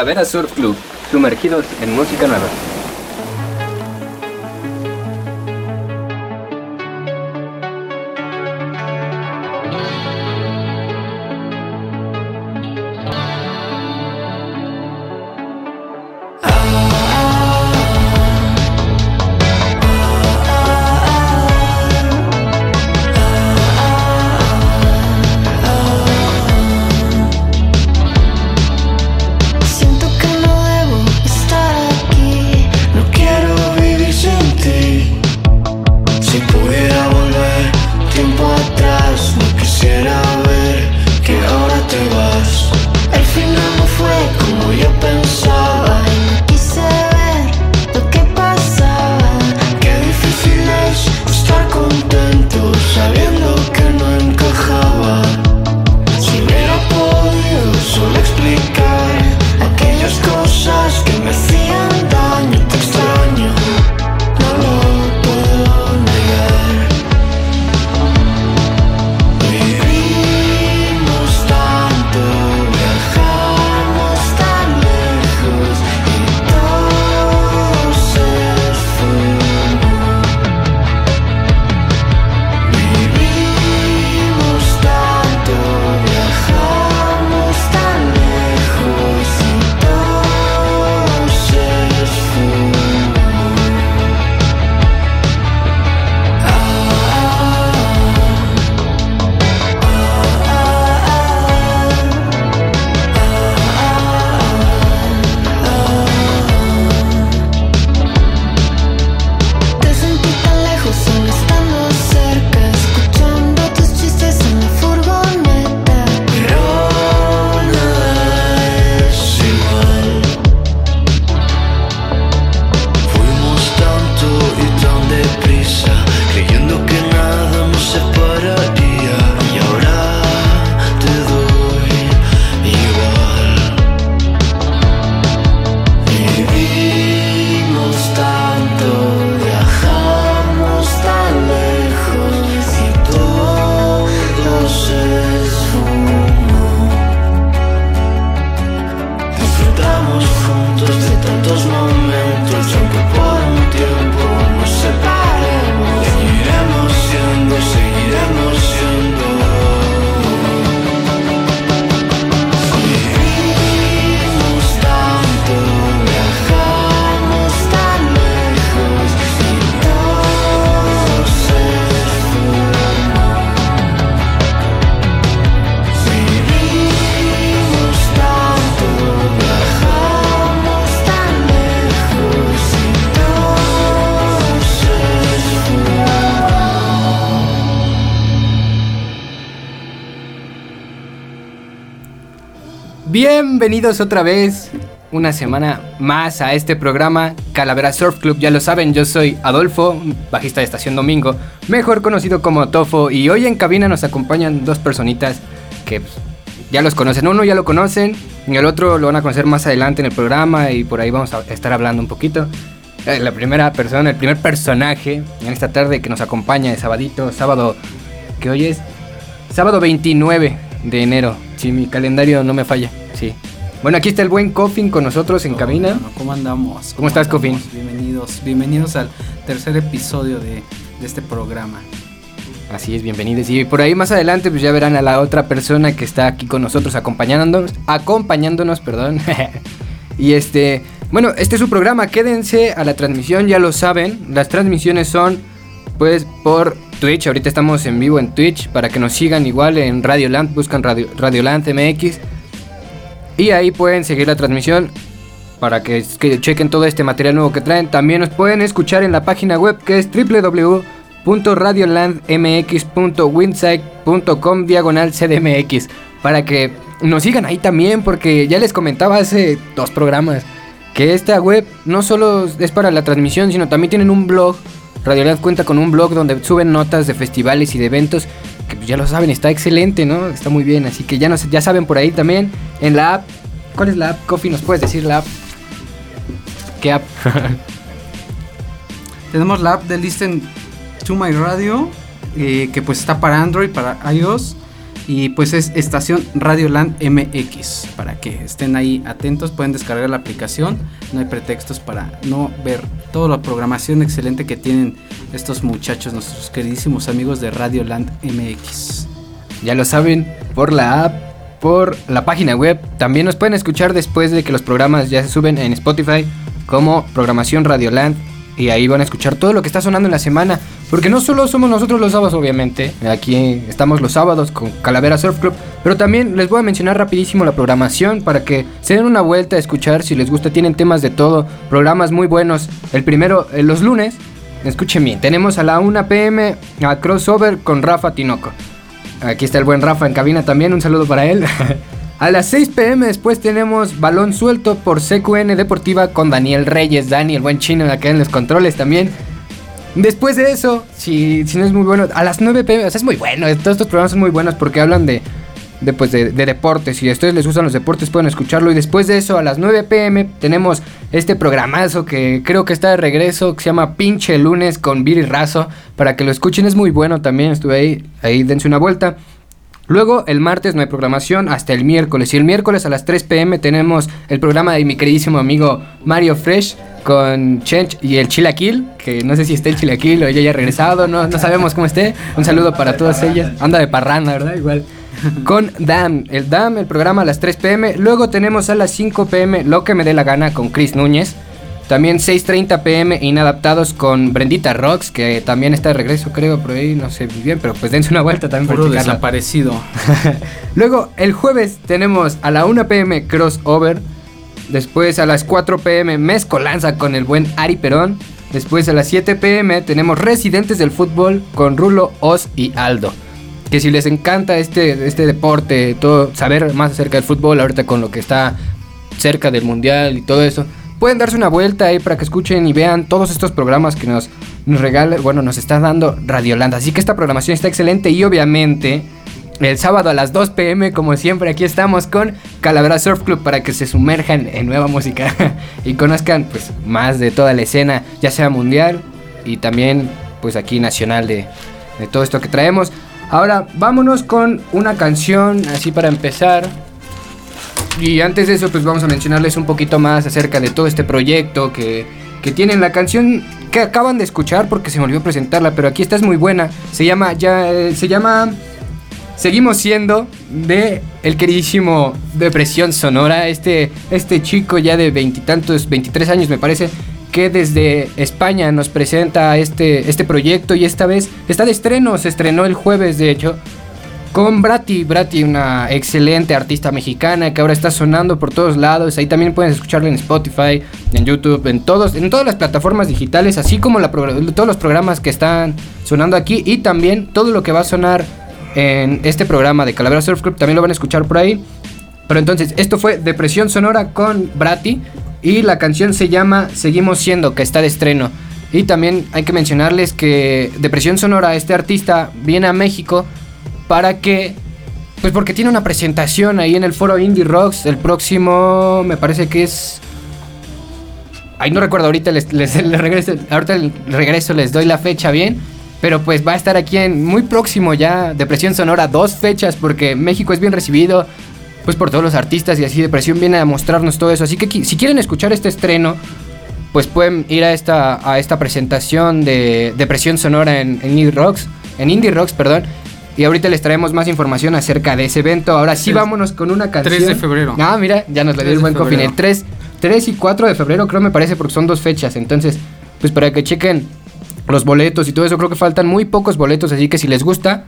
Calavera Surf Club, sumergidos en música nueva. Bienvenidos otra vez, una semana más a este programa Calavera Surf Club. Ya lo saben, yo soy Adolfo, bajista de Estación Domingo, mejor conocido como Tofo. Y hoy en cabina nos acompañan dos personitas que pues, ya los conocen. Uno ya lo conocen, y el otro lo van a conocer más adelante en el programa y por ahí vamos a estar hablando un poquito. Eh, la primera persona, el primer personaje en esta tarde que nos acompaña de sabadito, sábado, que hoy es sábado 29 de enero, si mi calendario no me falla. Sí. Bueno, aquí está el buen Coffin con nosotros en cabina. ¿Cómo andamos? ¿Cómo, estás, Coffin? Bienvenidos, bienvenidos al tercer episodio de, este programa. Así es, bienvenidos. Y por ahí más adelante, pues ya verán a la otra persona que está aquí con nosotros acompañándonos, acompañándonos, perdón. y este, bueno, este es su programa. Quédense a la transmisión, ya lo saben. Las transmisiones son, pues, por Twitch. Ahorita estamos en vivo en Twitch para que nos sigan igual en Radio Land. Buscan Radio, Radio Land MX y ahí pueden seguir la transmisión para que, chequen todo este material nuevo que traen. También nos pueden escuchar en la página web que es www.radiolandmx.winsite.com diagonal cdmx para que nos sigan ahí también porque ya les comentaba hace dos programas que esta web no solo es para la transmisión sino también tienen un blog Radioland cuenta con un blog donde suben notas de festivales y de eventos que pues, ya lo saben, está excelente, ¿no? Está muy bien, así que ya, no, ya saben por ahí también en la app. ¿Cuál es la app? Coffee, ¿nos puedes decir la app? ¿Qué app? Tenemos la app de Listen to My Radio, eh, que pues está para Android, para iOS. Y pues es estación Radioland MX. Para que estén ahí atentos, pueden descargar la aplicación. No hay pretextos para no ver toda la programación excelente que tienen estos muchachos, nuestros queridísimos amigos de Radioland MX. Ya lo saben, por la app, por la página web. También nos pueden escuchar después de que los programas ya se suben en Spotify como Programación Radioland y ahí van a escuchar todo lo que está sonando en la semana. Porque no solo somos nosotros los sábados, obviamente. Aquí estamos los sábados con Calavera Surf Club. Pero también les voy a mencionar rapidísimo la programación para que se den una vuelta a escuchar si les gusta. Tienen temas de todo, programas muy buenos. El primero, eh, los lunes, escuchen bien, tenemos a la 1 pm a Crossover con Rafa Tinoco. Aquí está el buen Rafa en cabina también, un saludo para él. A las 6 pm después tenemos balón suelto por CQN Deportiva con Daniel Reyes, Dani, el buen chino acá en los controles también. Después de eso, si, si no es muy bueno, a las 9 pm, es muy bueno, todos estos programas son muy buenos porque hablan pues, de, de deportes. Si a ustedes les gustan los deportes pueden escucharlo. Y después de eso, a las 9 pm tenemos este programazo que creo que está de regreso, que se llama Pinche Lunes con Viri Razo. Para que lo escuchen, es muy bueno también, estuve ahí, ahí dense una vuelta. Luego, el martes no hay programación hasta el miércoles. Y el miércoles a las 3 pm tenemos el programa de mi queridísimo amigo Mario Fresh con Chench y el Chilaquil, que no sé si esté el Chilaquil o ella haya regresado, no, no sabemos cómo esté. Un saludo para todas ellas. Anda de parranda, ¿verdad? Igual. Con DAM, el DAM, el programa a las 3 pm. Luego tenemos a las 5 pm Lo que me dé la gana con Chris Núñez. También 6.30 pm Inadaptados con Brendita Rocks, que también está de regreso, creo, por ahí, no sé bien, pero pues dense una vuelta también Puro desaparecido. Luego, el jueves tenemos a la 1 pm Crossover. Después a las 4 pm Mezcolanza con el buen Ari Perón. Después a las 7 pm tenemos Residentes del Fútbol con Rulo, Oz y Aldo. Que si les encanta este, este deporte, todo, saber más acerca del fútbol, ahorita con lo que está cerca del mundial y todo eso, pueden darse una vuelta ahí para que escuchen y vean todos estos programas que nos, nos regala, bueno, nos está dando Radiolanda. Así que esta programación está excelente y obviamente el sábado a las 2 pm, como siempre, aquí estamos con Calavera Surf Club para que se sumerjan en nueva música y conozcan pues más de toda la escena, ya sea mundial y también pues aquí nacional de, de todo esto que traemos. Ahora vámonos con una canción así para empezar. Y antes de eso, pues vamos a mencionarles un poquito más acerca de todo este proyecto que, que tienen. La canción que acaban de escuchar, porque se me olvidó presentarla, pero aquí está es muy buena. Se llama, ya, eh, se llama Seguimos siendo de el queridísimo Depresión Sonora. Este, este chico ya de veintitantos, 23 años me parece, que desde España nos presenta este, este proyecto y esta vez está de estreno, se estrenó el jueves de hecho. Con Brati, Brati, una excelente artista mexicana que ahora está sonando por todos lados. Ahí también pueden escucharla en Spotify, en YouTube, en todos, en todas las plataformas digitales, así como todos los programas que están sonando aquí y también todo lo que va a sonar en este programa de Calavera Surf Club también lo van a escuchar por ahí. Pero entonces, esto fue Depresión Sonora con Brati y la canción se llama Seguimos siendo, que está de estreno. Y también hay que mencionarles que Depresión Sonora, este artista, viene a México para que... Pues porque tiene una presentación ahí en el foro Indie Rocks. El próximo, me parece que es... Ay, no recuerdo ahorita, les, les- les regreso, ahorita el regreso les doy la fecha bien. Pero pues va a estar aquí en muy próximo ya, Depresión Sonora, dos fechas, porque México es bien recibido, pues por todos los artistas y así Depresión viene a mostrarnos todo eso. Así que si quieren escuchar este estreno, pues pueden ir a esta, a esta presentación de Depresión Sonora en Indie Rocks, en Indie Rocks, perdón. Y ahorita les traemos más información acerca de ese evento. Ahora sí, vámonos con una canción. 3 de febrero. Ah, mira, ya nos lo dio 3 el buen febrero. El 3, 3 y 4 de febrero creo me parece porque son dos fechas. Entonces, pues para que chequen los boletos y todo eso, creo que faltan muy pocos boletos. Así que si les gusta,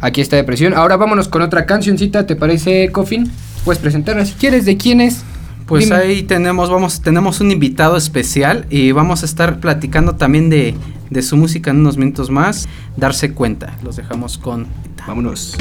aquí está Depresión. Ahora vámonos con otra cancioncita, ¿te parece, Cofin? Puedes presentarla si quieres, ¿de quién es? Pues Dime. ahí tenemos, vamos, tenemos un invitado especial y vamos a estar platicando también de, de su música en unos minutos más. Darse cuenta. Los dejamos con. Vámonos.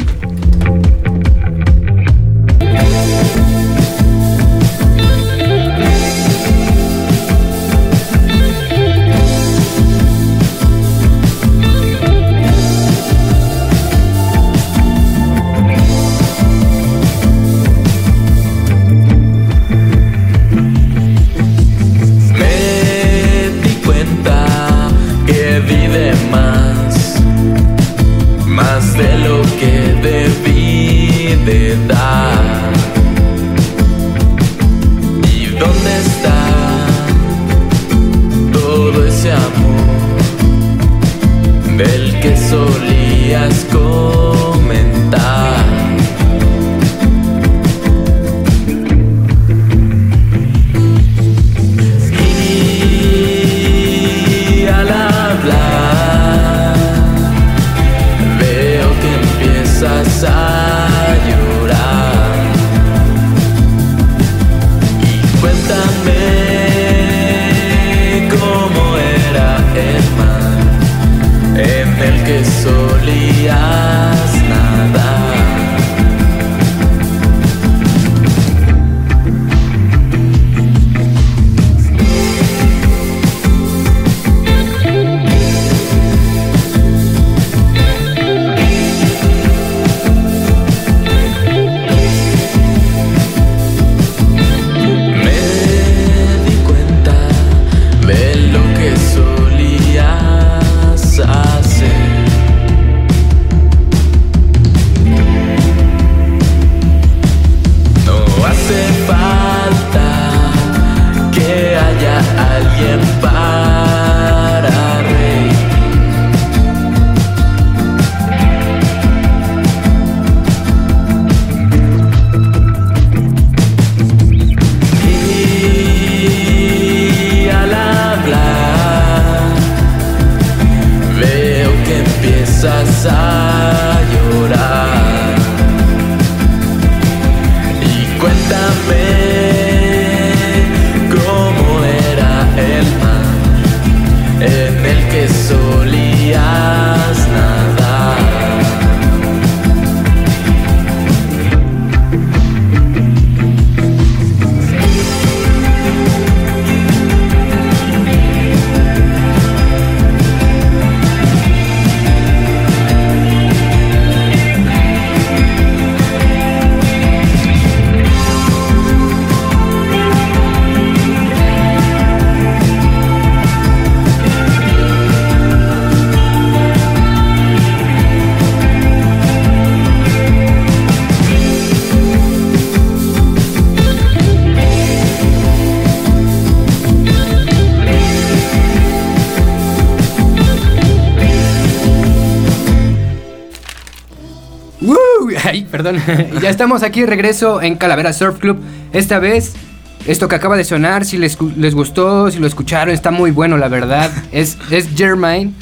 ya estamos aquí de regreso en Calavera Surf Club. Esta vez, esto que acaba de sonar, si les, les gustó, si lo escucharon, está muy bueno, la verdad. Es, es Germain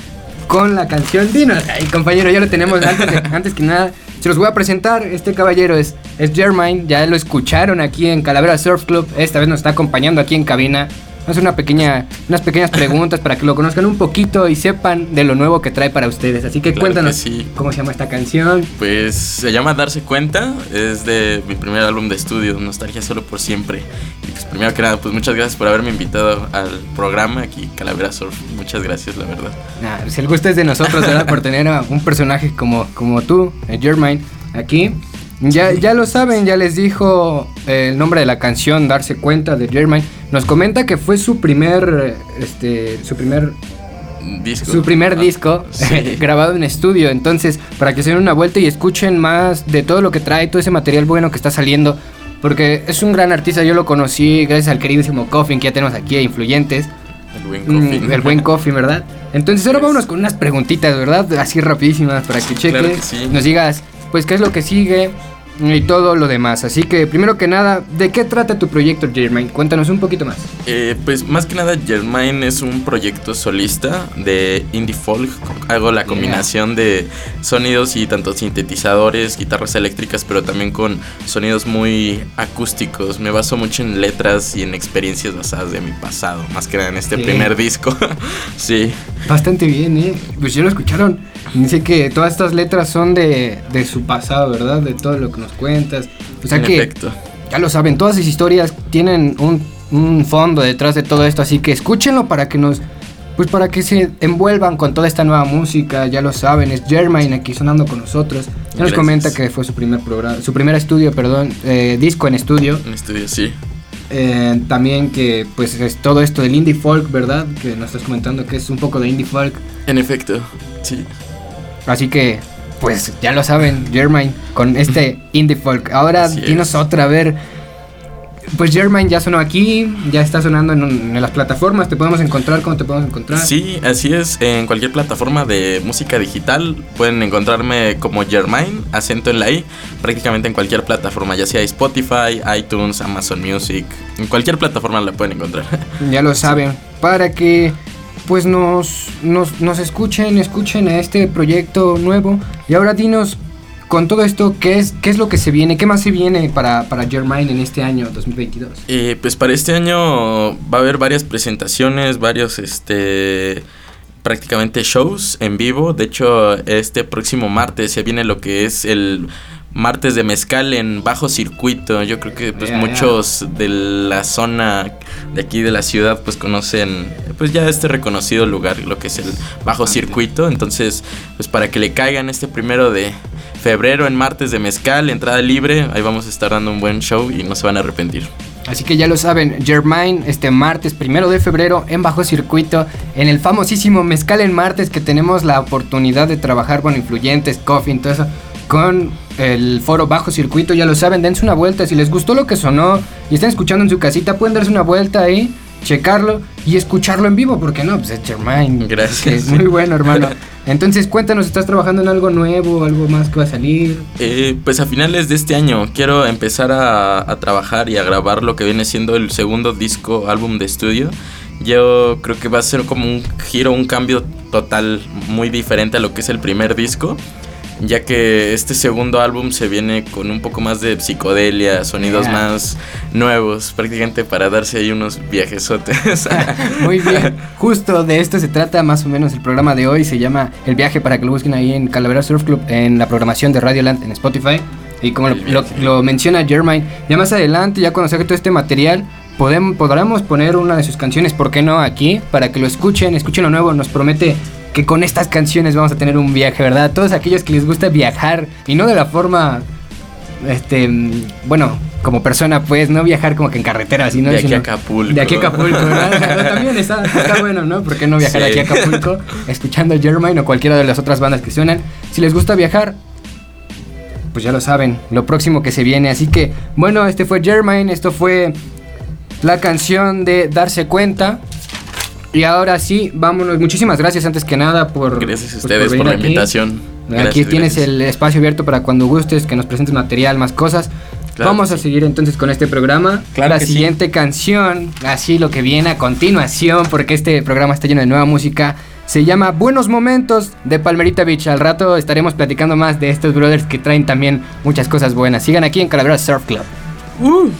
con la canción Dinos. Ay, compañero, ya lo tenemos antes, de- antes que nada. Se los voy a presentar. Este caballero es, es Germain. Ya lo escucharon aquí en Calavera Surf Club. Esta vez nos está acompañando aquí en cabina. Hacer una pequeña, unas pequeñas preguntas para que lo conozcan un poquito y sepan de lo nuevo que trae para ustedes. Así que Claro que cuéntanos sí. cómo se llama esta canción. Pues se llama Darse Cuenta, es de mi primer álbum de estudio, Nostalgia Solo por Siempre. Y pues primero que nada, pues muchas gracias por haberme invitado al programa aquí, Calavera Surf. Muchas gracias, la verdad. Nah, pues el gusto es de nosotros, ¿verdad? Por tener a un personaje como, como tú, Germain, aquí. Ya, ya lo saben, ya les dijo eh, el nombre de la canción, Darse Cuenta de Germain. Nos comenta que fue su primer, este, su primer, Disco. su primer Ah, disco sí. grabado en estudio. Entonces, para que se den una vuelta y escuchen más de todo lo que trae, todo ese material bueno que está saliendo. Porque es un gran artista, yo lo conocí gracias al queridísimo Coffin que ya tenemos aquí, a Influyentes. El buen Mm, coffee. el buen coffee, ¿verdad? Entonces ahora vámonos con unas preguntitas, ¿verdad? Así rapidísimas para que cheques, Claro que sí. nos digas, pues, qué es lo que sigue y todo lo demás. Así que, primero que nada, ¿de qué trata tu proyecto, Jermaine? Cuéntanos un poquito más. Eh, pues más que nada, Germain es un proyecto solista de indie folk. Hago la Yeah. combinación de sonidos y tanto sintetizadores, guitarras eléctricas, pero también con sonidos muy acústicos. Me baso mucho en letras y en experiencias basadas de mi pasado, más que nada en este primer disco. sí, Bastante bien, ¿eh? Pues ya lo escucharon. Dice que todas estas letras son de, de su pasado, ¿verdad? De todo lo que nos cuentas. O sea en que, efecto. ya lo saben, todas sus historias tienen un, un fondo detrás de todo esto. Así que escúchenlo para que nos... Pues para que se envuelvan con toda esta nueva música, ya lo saben, es Germain aquí sonando con nosotros. Ya nos Gracias. comenta que fue su primer programa, su primer estudio, perdón, eh, disco en estudio. En estudio, sí. Eh, también que pues es todo esto del indie folk, ¿verdad? Que nos estás comentando que es un poco de indie folk. En efecto, sí. Así que pues ya lo saben, Germain, con este indie folk. Ahora Así dinos es. otra, a ver. Pues Germain ya sonó aquí, ya está sonando en, en las plataformas, te podemos encontrar, ¿cómo te podemos encontrar? Sí, así es. En cualquier plataforma de música digital pueden encontrarme como Germain, acento en la I, prácticamente en cualquier plataforma, ya sea Spotify, iTunes, Amazon Music, en cualquier plataforma la pueden encontrar. Ya lo saben, para que pues nos, nos, nos escuchen, escuchen a este proyecto nuevo. Y ahora dinos, con todo esto, ¿qué es, qué es lo que se viene? ¿Qué más se viene para, para en este año 2022? Eh, pues para este año va a haber varias presentaciones, varios este prácticamente shows en vivo. De hecho, este próximo martes se viene lo que es el martes de mezcal en bajo circuito. Yo creo que pues muchos de la zona de aquí de la ciudad pues conocen pues ya este reconocido lugar, lo que es el bajo circuito. Entonces, pues para que le caigan este primero de febrero en martes de mezcal, entrada libre, ahí vamos a estar dando un buen show y no se van a arrepentir. Así que ya lo saben, Germain este martes primero de febrero en Bajo Circuito, en el famosísimo Mezcal en Martes que tenemos la oportunidad de trabajar con influyentes, coffee, todo eso, con el foro Bajo Circuito, ya lo saben, dense una vuelta, si les gustó lo que sonó y están escuchando en su casita, pueden darse una vuelta ahí, checarlo y escucharlo en vivo, porque no, pues es Germain. Gracias. Es muy bueno, hermano. Entonces cuéntanos, ¿estás trabajando en algo nuevo, algo más que va a salir? Eh, pues a finales de este año quiero empezar a, a trabajar y a grabar lo que viene siendo el segundo disco, álbum de estudio. Yo creo que va a ser como un giro, un cambio total muy diferente a lo que es el primer disco. Ya que este segundo álbum se viene con un poco más de psicodelia, sonidos Yeah. más nuevos, prácticamente para darse ahí unos viajesotes. Muy bien, justo de esto se trata más o menos el programa de hoy. Se llama El viaje para que lo busquen ahí en Calavera Surf Club en la programación de Radioland en Spotify. Y como lo, menciona Germain, ya más adelante, ya cuando saque todo este material, podemos, podremos poner una de sus canciones, ¿por qué no? Aquí, para que lo escuchen, escuchen lo nuevo. Nos promete que con estas canciones vamos a tener un viaje, ¿verdad? A todos aquellos que les gusta viajar y no de la forma, este, bueno, como persona, pues, no viajar como que en carretera, sino de aquí sino- a Acapulco. de aquí a Acapulco, ¿verdad? También está, está bueno, ¿no? ¿Por qué no viajar Sí. aquí a Acapulco escuchando Germain o cualquiera de las otras bandas que suenan? Si les gusta viajar, pues ya lo saben, lo próximo que se viene. Así que, bueno, este fue Germain, esto fue la canción de Darse Cuenta. Y ahora sí, vámonos. Muchísimas gracias antes que nada por... Gracias a ustedes por, venir la aquí. invitación. Aquí Gracias, tienes gracias. el espacio abierto para cuando gustes, que nos presentes material, más cosas. Claro Vamos a sí. seguir entonces con este programa. Claro la que sí. siguiente canción, así lo que viene a continuación, porque este programa está lleno de nueva música, se llama Buenos Momentos de Palmerita Beach. Al rato estaremos platicando más de estos brothers que traen también muchas cosas buenas. Sigan aquí en Calavera Surf Club. Voy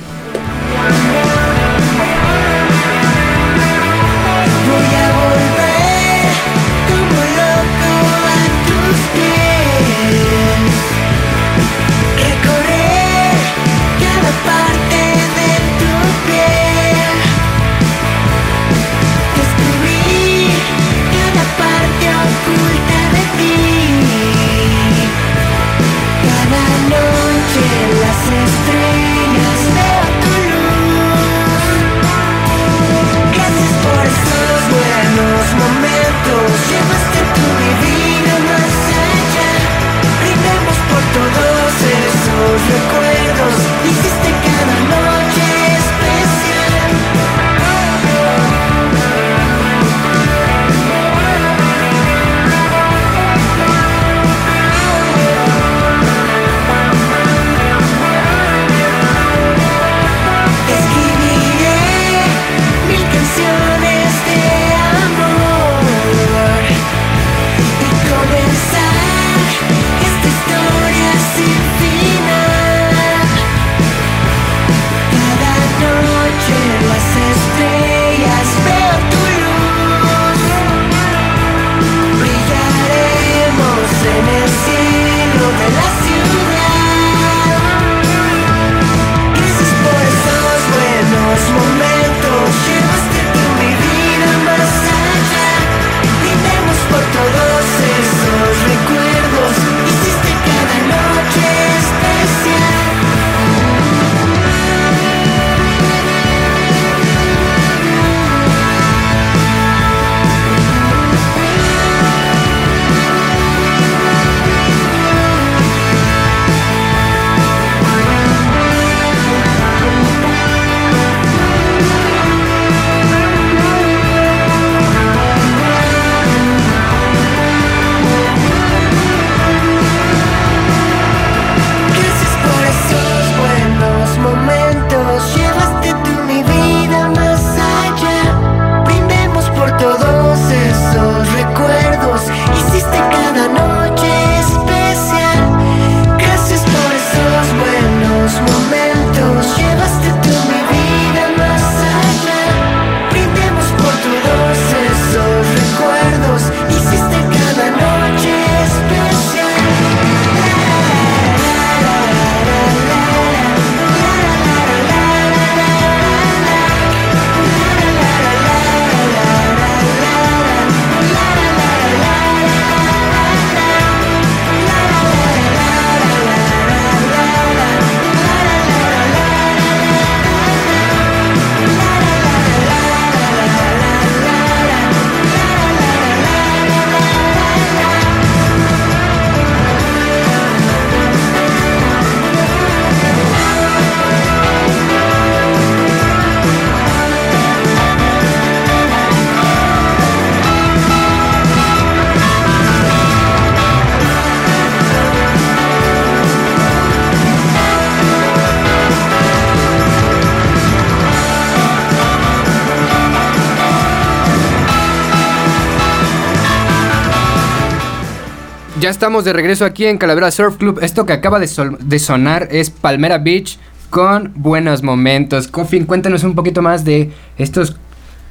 estamos de regreso aquí en Calavera Surf Club. Esto que acaba de, sonar es Palmera Beach con buenos momentos. Coffin, cuéntanos un poquito más de estos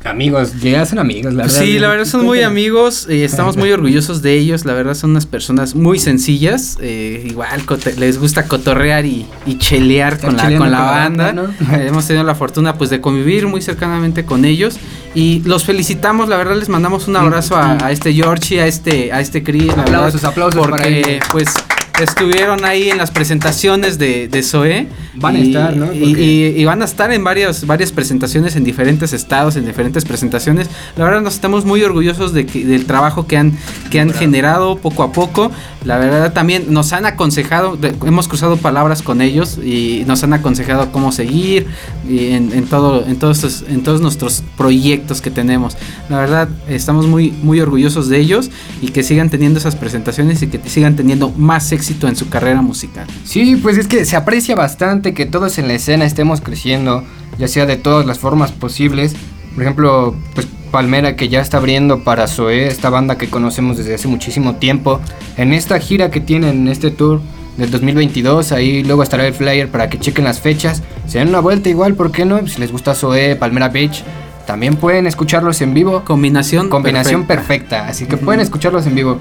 amigos. Ya son amigos, la verdad. Sí, la verdad son muy amigos, eh, estamos muy orgullosos de ellos, la verdad son unas personas muy sencillas, eh, igual les gusta cotorrear y, y chelear con la, con la con la banda, banda, ¿no? Hemos tenido la fortuna pues de convivir muy cercanamente con ellos y los felicitamos, la verdad les mandamos un abrazo a, a este Georgie, a este, a este Chris, la Aplausos, verdad, aplausos para porque ellos. pues estuvieron ahí en las presentaciones de, de Zoé. Van a estar, ¿no? Y, Porque- y- y van a estar en varias, varias presentaciones en diferentes estados, en diferentes presentaciones. La verdad nos estamos muy orgullosos de que- del trabajo que han, que han generado poco a poco. La verdad también nos han aconsejado, hemos cruzado palabras con ellos y nos han aconsejado cómo seguir y en, en todo, en todos estos- en todos nuestros proyectos que tenemos. La verdad estamos muy, muy orgullosos de ellos y que sigan teniendo esas presentaciones y que sigan teniendo más éxito en su carrera musical. Sí, pues es que se aprecia bastante que todos en la escena estemos creciendo, ya sea de todas las formas posibles. Por ejemplo, pues Palmera que ya está abriendo para Zoé, esta banda que conocemos desde hace muchísimo tiempo. En esta gira que tienen, en este tour del 2022, ahí luego estará el flyer para que chequen las fechas. Se den una vuelta igual, ¿por qué no? Si les gusta Zoé, Palmera Beach, también pueden escucharlos en vivo. Combinación. Combinación perfecta, así que pueden escucharlos en vivo.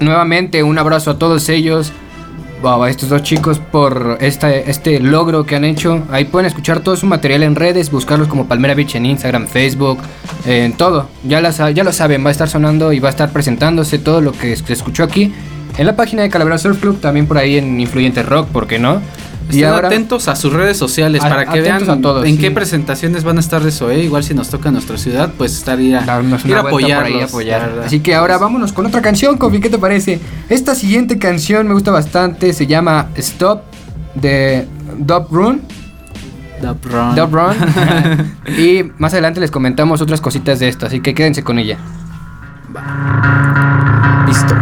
Nuevamente un abrazo a todos ellos, a estos dos chicos por este, logro que han hecho. Ahí pueden escuchar todo su material en redes, buscarlos como Palmera Beach en Instagram, Facebook, en todo. Ya, ya lo saben, va a estar sonando y va a estar presentándose todo lo que se escuchó aquí. En la página de Calavera Surf Club, también por ahí en Influyente Rock, ¿por qué no? Estén atentos a sus redes sociales A- para que vean a todos, en sí. qué presentaciones van a estar de Zoe. Igual si nos toca nuestra ciudad, pues estar ir a, darnos ir a apoyarlos, apoyar. Así que ahora vámonos con otra canción, Kofi, ¿qué te parece? Esta siguiente canción me gusta bastante, se llama Stop de Dub Run. Dub Run. Dub Run. y más adelante les comentamos otras cositas de esto, así que quédense con ella. Listo.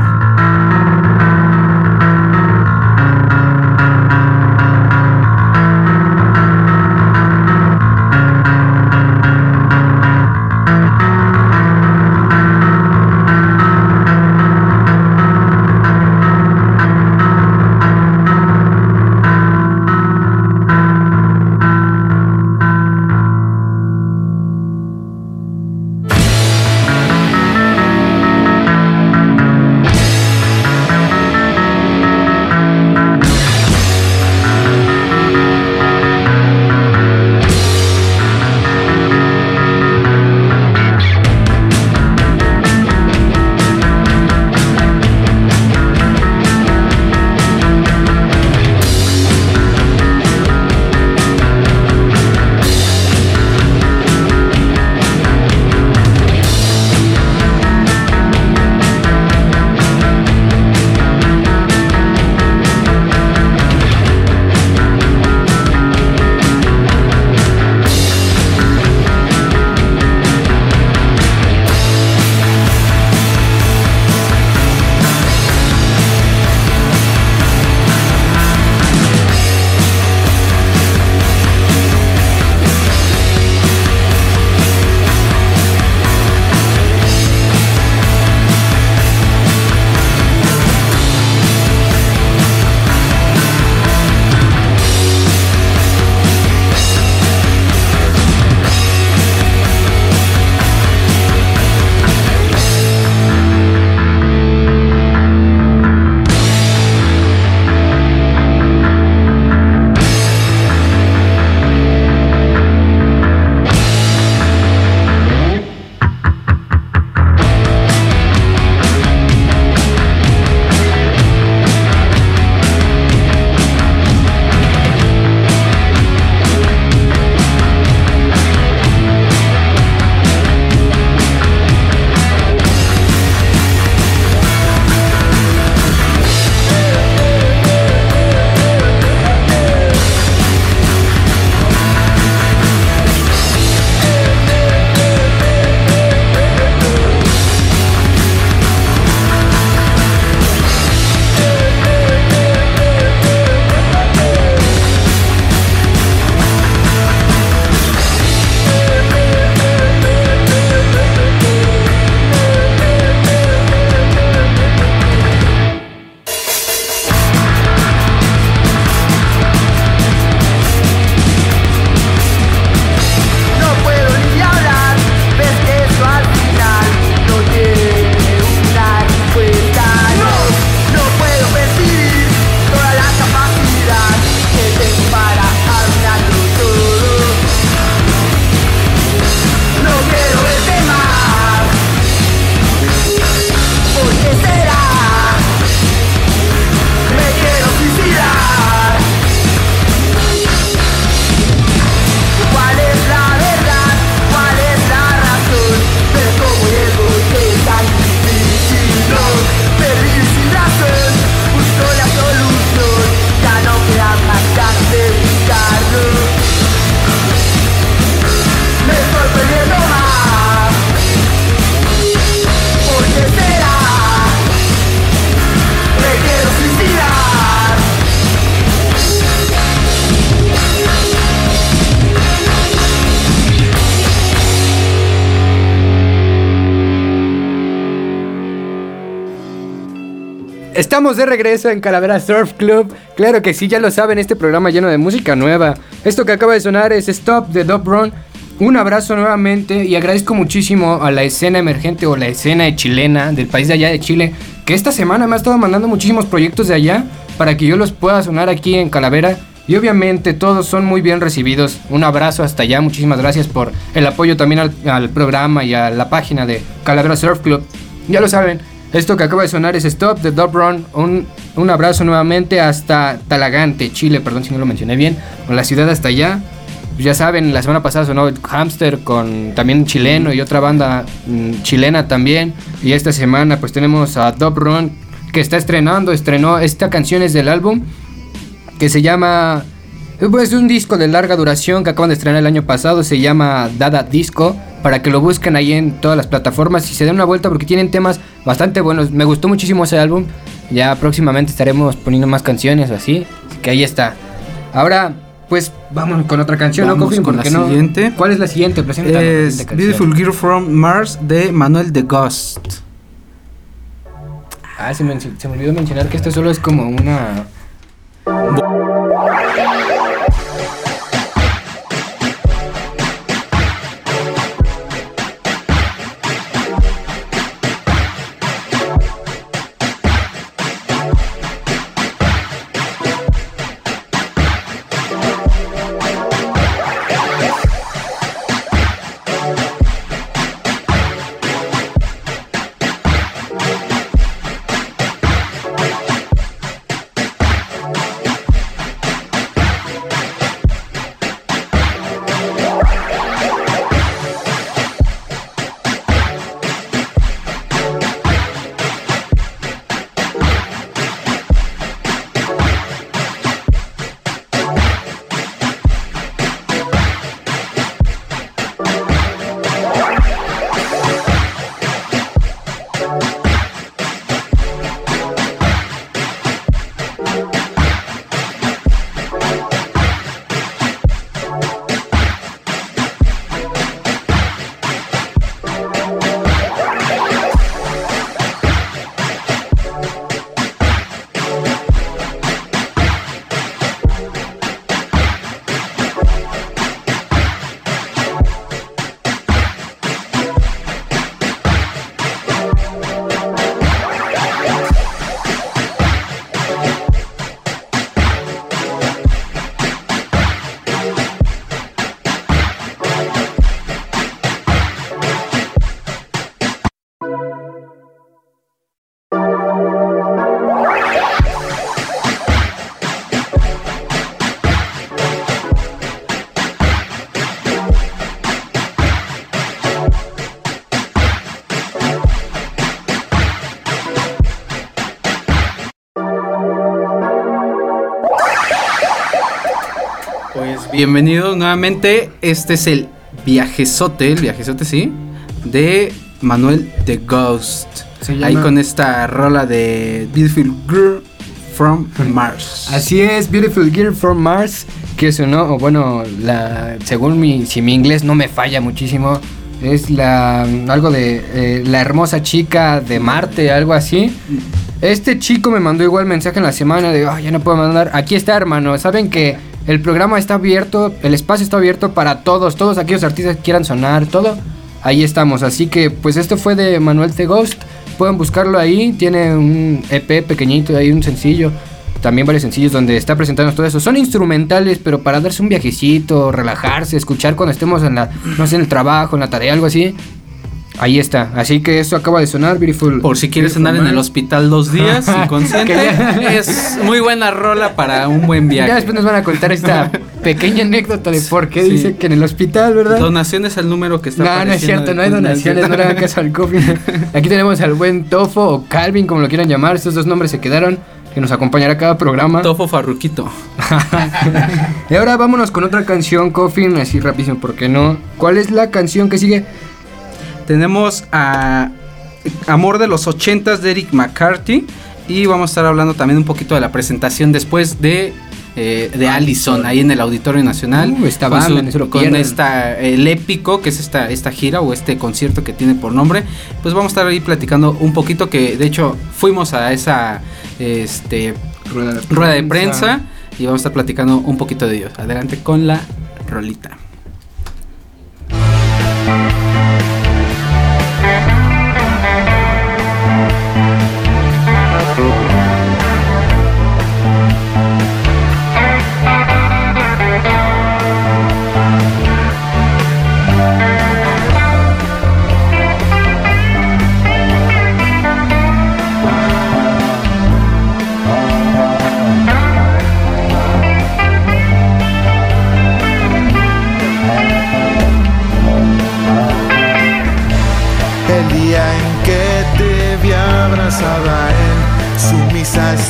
Estamos de regreso en Calavera Surf Club. Claro que sí, ya lo saben, este programa lleno de música nueva. Esto que acaba de sonar es Stop de Dub Run. Un abrazo nuevamente y agradezco muchísimo a la escena emergente o la escena chilena del país de allá de Chile, que esta semana me ha estado mandando muchísimos proyectos de allá para que yo los pueda sonar aquí en Calavera. Y obviamente todos son muy bien recibidos. Un abrazo hasta allá, muchísimas gracias por el apoyo también al, al programa y a la página de Calavera Surf Club. Ya lo saben, esto que acaba de sonar es Stop de Dub Run. Un, un abrazo nuevamente hasta Talagante, Chile, perdón si no lo mencioné bien, con la ciudad hasta allá. Ya saben, la semana pasada sonó Hamster con también chileno y otra banda mm, chilena también. Y esta semana pues tenemos a Dub Run que está estrenando, estrenó esta canción es del álbum que se llama pues un disco de larga duración que acaban de estrenar el año pasado, se llama Dada Disco, para que lo busquen ahí en todas las plataformas y se den una vuelta porque tienen temas bastante buenos. Me gustó muchísimo ese álbum. Ya próximamente estaremos poniendo más canciones o así, así que ahí está. Ahora, pues vamos con otra canción, ¿no, Vamos Coffin? con la ¿Por qué no? siguiente. ¿Cuál es la siguiente? Preséntanos la Es. Beautiful Girl from Mars de Manuel de Ghost. Ah, se me, se me olvidó mencionar que esto solo es como una... bienvenidos nuevamente. Este es el viajezote, el viajezote, sí, de Manuel de Ghost. Ahí con esta rola de Beautiful Girl from Mars. Así es, Beautiful Girl from Mars, que sonó, o bueno, la, según mi, si mi inglés no me falla muchísimo, es la, algo de eh, la hermosa chica de Marte, algo así. Este chico me mandó igual mensaje en la semana de, "Ah, ya no puedo mandar. Aquí está, hermano. Saben que el programa está abierto, el espacio está abierto para todos, todos aquellos artistas que quieran sonar, todo. Ahí estamos. Así que, pues esto fue de Manuel The Ghost. Pueden buscarlo ahí. Tiene un EP pequeñito, ahí un sencillo. También varios sencillos donde está presentando todo eso. Son instrumentales, pero para darse un viajecito, relajarse, escuchar cuando estemos en la, no sé, en el trabajo, en la tarea, algo así. Ahí está. Así que esto acaba de sonar, Beautiful. Por si quieres andar en el hospital dos días inconsciente, Que ya- es muy buena rola para un buen Ya viaje. después nos van a contar esta pequeña anécdota de por qué Sí. dice que en el hospital, ¿verdad? Donaciones al número que está No, no es cierto, no hay donaciones, no le hagan caso al coffee. Aquí tenemos al buen Tofo o Calvin, como lo quieran llamar. Estos dos nombres se quedaron, que nos acompañará cada programa. Tofo Farruquito. Y ahora vámonos con otra canción, Coffin, así rapidísimo, ¿por qué no? ¿Cuál es la canción que sigue? Tenemos a Amor de los ochentas de Eric McCarthy. Y vamos a estar hablando también un poquito de la presentación después de, eh, de Allison ahí en el Auditorio Nacional. Uh, esta con esta, el épico, que es esta, esta gira o este concierto que tiene por nombre. Pues vamos a estar ahí platicando un poquito que de hecho fuimos a esa este, Rueda de rueda de prensa y vamos a estar platicando un poquito de ellos. Adelante con la rolita.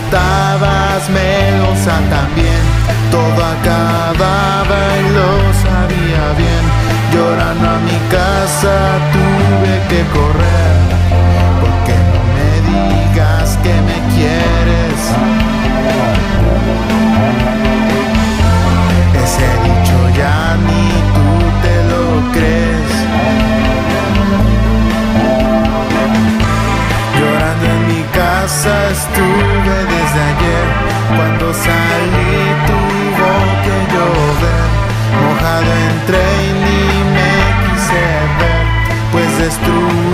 Estabas, melosa también. Todo acababa y lo sabía bien. Llorando a mi casa tuve que correr. Porque no me digas que me quieres. Ese dicho ya ni tú te lo crees. Llorando en mi casa estuve Cuando salí tuvo que llover Mojado entré y ni me quise ver Pues destruido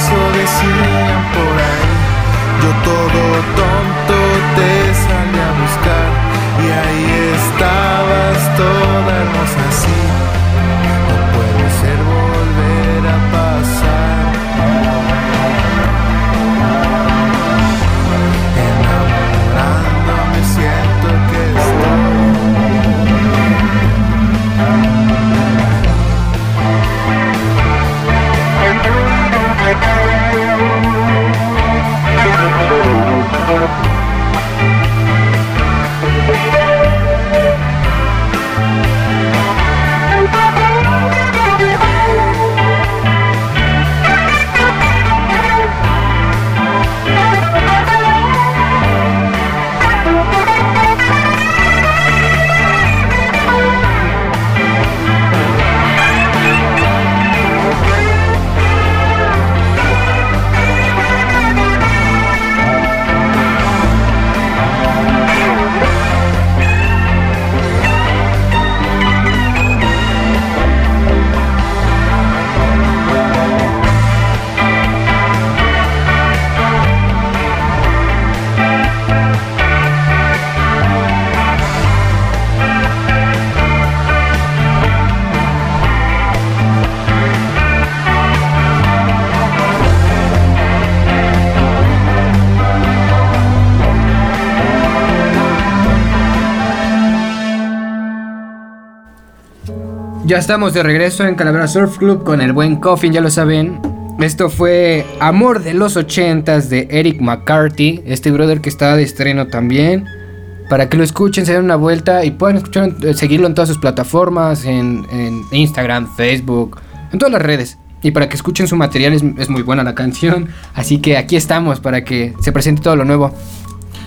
eso decían por ahí. Yo todo Ya estamos de regreso en Calavera Surf Club con el buen Coffin, ya lo saben. Esto fue Amor de los ochentas de Eric McCarthy, este brother que está de estreno también. Para que lo escuchen, se den una vuelta y puedan escuchar, eh, seguirlo en todas sus plataformas, en, Instagram, Facebook, en todas las redes. Y para que escuchen su material es muy buena la canción. Así que aquí estamos para que se presente todo lo nuevo.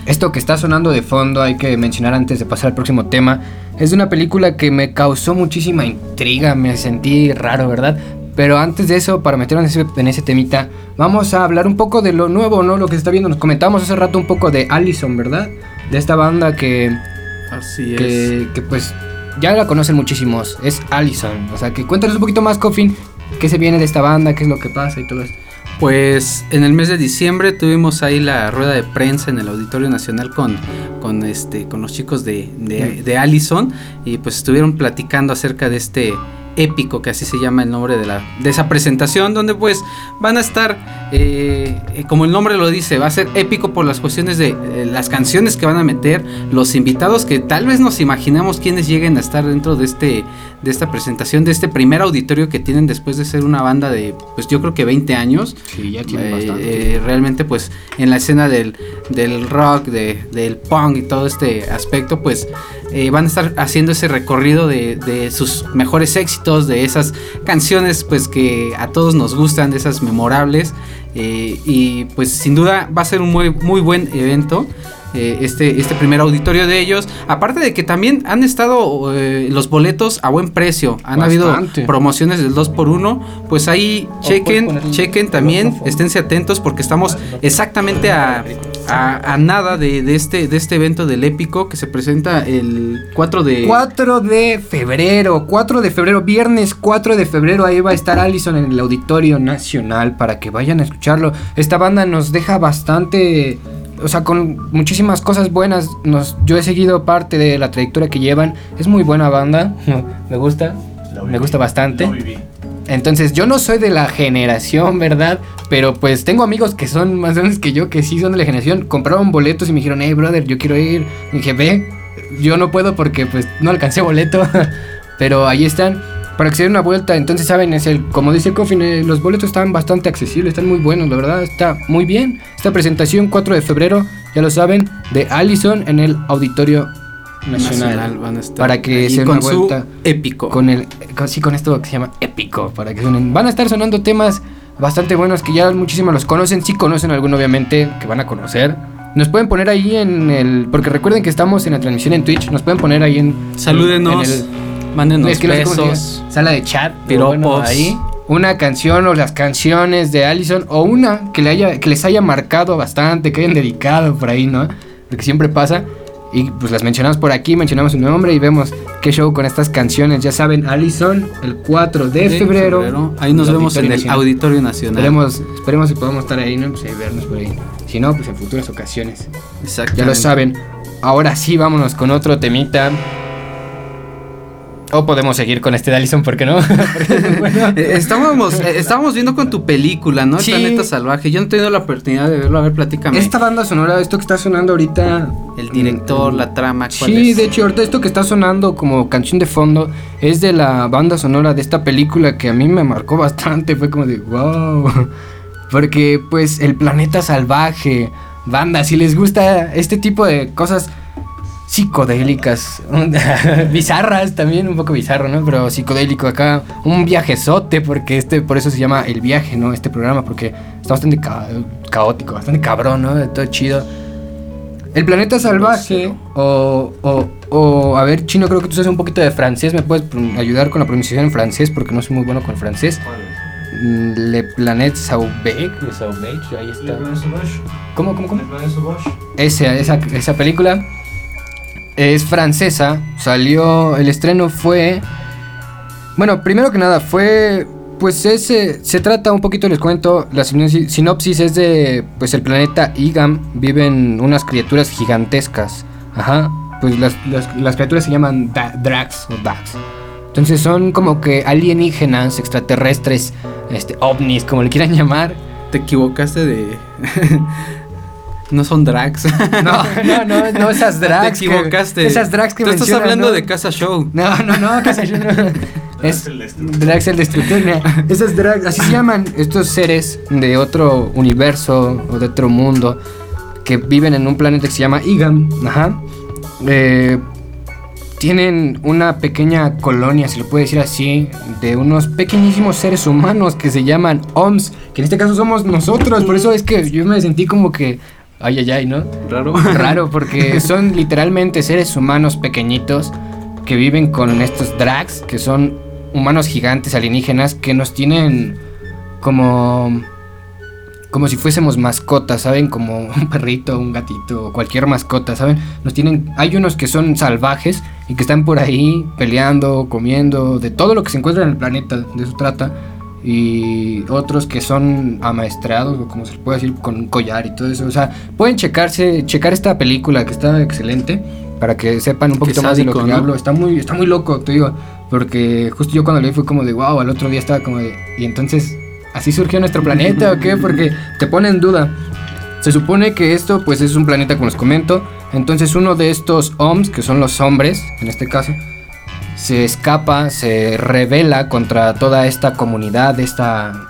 Esto que está sonando de fondo, hay que mencionar antes de pasar al próximo tema, es de una película que me causó muchísima intriga, me sentí raro, ¿verdad? Pero antes de eso, para meternos en ese, en ese temita, vamos a hablar un poco de lo nuevo, ¿no? Lo que se está viendo. Nos comentamos hace rato un poco de Allison, ¿verdad? De esta banda que, Así es. que, que, pues ya la conocen muchísimos. Es Allison. O sea, que cuéntanos un poquito más, Coffin, qué se viene de esta banda, qué es lo que pasa y todo esto. Pues en el mes de diciembre tuvimos ahí la rueda de prensa en el Auditorio Nacional con, con, este, con los chicos de, de, de Allison y pues estuvieron platicando acerca de este épico, que así se llama el nombre de, la, de esa presentación, donde pues van a estar, eh, eh, como el nombre lo dice, va a ser épico por las cuestiones de eh, las canciones que van a meter, los invitados que tal vez nos imaginamos quienes lleguen a estar dentro de este de esta presentación, de este primer auditorio que tienen después de ser una banda de, pues yo creo que 20 años. Sí, ya tiene Eh, bastante. realmente pues en la escena del, del rock, de- del punk y todo este aspecto pues eh, van a estar haciendo ese recorrido de, de sus mejores éxitos, de esas canciones pues que a todos nos gustan, de esas memorables eh, y pues sin duda va a ser un muy, muy buen evento. Eh, este, este primer auditorio de ellos. Aparte de que también han estado eh, los boletos a buen precio. Han habido promociones del 2x1. Pues ahí chequen, chequen también, esténse atentos porque estamos exactamente a, a- a nada de, de este, de este evento del épico que se presenta el 4 de... 4 de febrero, 4 de febrero, viernes 4 de febrero, ahí va a estar Allison en el Auditorio Nacional para que vayan a escucharlo. Esta banda nos deja bastante, o sea, con muchísimas cosas buenas. Nos, yo he seguido parte de la trayectoria que llevan, es muy buena banda, me gusta, me gusta bastante. Entonces yo no soy de la generación, ¿verdad? Pero pues tengo amigos que son más grandes que yo, que sí son de la generación. Compraron boletos y me dijeron, hey brother, yo quiero ir. Y dije, ve, yo no puedo porque pues no alcancé boleto. Pero ahí están. Para que se den una vuelta, entonces saben, es el, como dice Coffin, eh, los boletos están bastante accesibles, están muy buenos, la verdad, está muy bien. Esta presentación 4 de febrero, ya lo saben, de Allison en el Auditorio Nacional. Nacional van a estar para que se den con una vuelta épico. con el con, sí, con esto que se llama épico para que suenen. Van a estar sonando temas bastante buenos que ya muchísimos los conocen, sí conocen alguno obviamente que van a conocer. Nos pueden poner ahí en el porque recuerden que estamos en la transmisión en Twitch, nos pueden poner ahí en Salúdenos, en el- mándenos es que no sé besos. sala de chat, piropos. bueno, ahí una canción o las canciones de Allison o una que le haya que les haya marcado bastante, que hayan dedicado por ahí, ¿no? Porque siempre pasa y pues las mencionamos por aquí, mencionamos su nombre y vemos qué show con estas canciones. Ya saben, Allison el 4 de, de febrero. Ahí nos vemos en el. Auditorio Nacional. Esperemos, esperemos si podemos estar ahí, ¿no? Pues ahí vernos por ahí. Si no, pues en futuras ocasiones. Exactamente. Ya lo saben. Ahora sí, vámonos con otro temita. O podemos seguir con este Allison, ¿por qué no? Bueno. Eh, Estábamos, eh, estábamos viendo con tu película, ¿no? El Sí. Planeta Salvaje. Yo no he tenido la oportunidad de verlo. A ver, platícame. Esta banda sonora, esto que está sonando ahorita. El director, mm, la trama, ¿cuál Sí, es? de hecho, ahorita esto que está sonando como canción de fondo es de la banda sonora de esta película que a mí me marcó bastante. Fue como de wow. Porque, pues, el planeta salvaje, banda, si les gusta este tipo de cosas psicodélicas, bizarras también, un poco bizarro, ¿no? Pero psicodélico acá, un viajezote, porque este, por eso se llama El Viaje, ¿no? Este programa, porque está bastante ca- caótico, bastante cabrón, ¿no? Todo chido. El planeta salvaje, o, o, o, a ver, chino, creo que tú sabes un poquito de francés, ¿me puedes ayudar con la pronunciación en francés? Porque no soy muy bueno con el francés. Mm, Le Planète Sauvage, le Sauvage, ahí está. ¿Cómo, cómo, cómo? Esa, esa, esa película es francesa. Salió. El estreno fue. Bueno, primero que nada, fue. Pues ese. Se trata un poquito, les cuento. La sinopsis, es de. Pues el planeta Igam. Viven unas criaturas gigantescas. Ajá. Pues las, las- criaturas se llaman Drax o Dax. Entonces son como que alienígenas, extraterrestres, este, ovnis, como le quieran llamar. Te equivocaste de. No son drags. No, no, no, no esas drags. Te que- equivocaste. esas drags que Tú estás hablando ¿no? de Casa Show. No, no, no, casi yo no. Es Drax el Destructor. Esas drags, así se llaman estos seres de otro universo o de otro mundo que viven en un planeta que se llama Igam. Ajá. Eh, tienen una pequeña colonia, se lo puede decir así, de unos pequeñísimos seres humanos que se llaman OMS, que en este caso somos nosotros. Por eso es que yo me sentí como que. Ay, ay, ay, ¿no? Raro. raro porque son literalmente seres humanos pequeñitos que viven con estos drags, que son humanos gigantes alienígenas que nos tienen como como si fuésemos mascotas, ¿saben? Como un perrito, un gatito, o cualquier mascota, ¿saben? Nos tienen hay unos que son salvajes y que están por ahí peleando, comiendo, de todo lo que se encuentra en el planeta, de eso trata. Y otros que son amaestrados, o como se puede decir, con un collar y todo eso. O sea, pueden checarse, checar esta película que está excelente para que sepan un poquito más de lo sádico, que ¿no? hablo. Está muy, está muy loco, te digo, porque justo yo cuando vi fue como de wow, al otro día estaba como de, y entonces, ¿así surgió nuestro planeta o qué? Porque te pone en duda. Se supone que esto pues es un planeta como les comento, entonces uno de estos OMS, que son los hombres, en este caso, se escapa, se revela contra toda esta comunidad, esta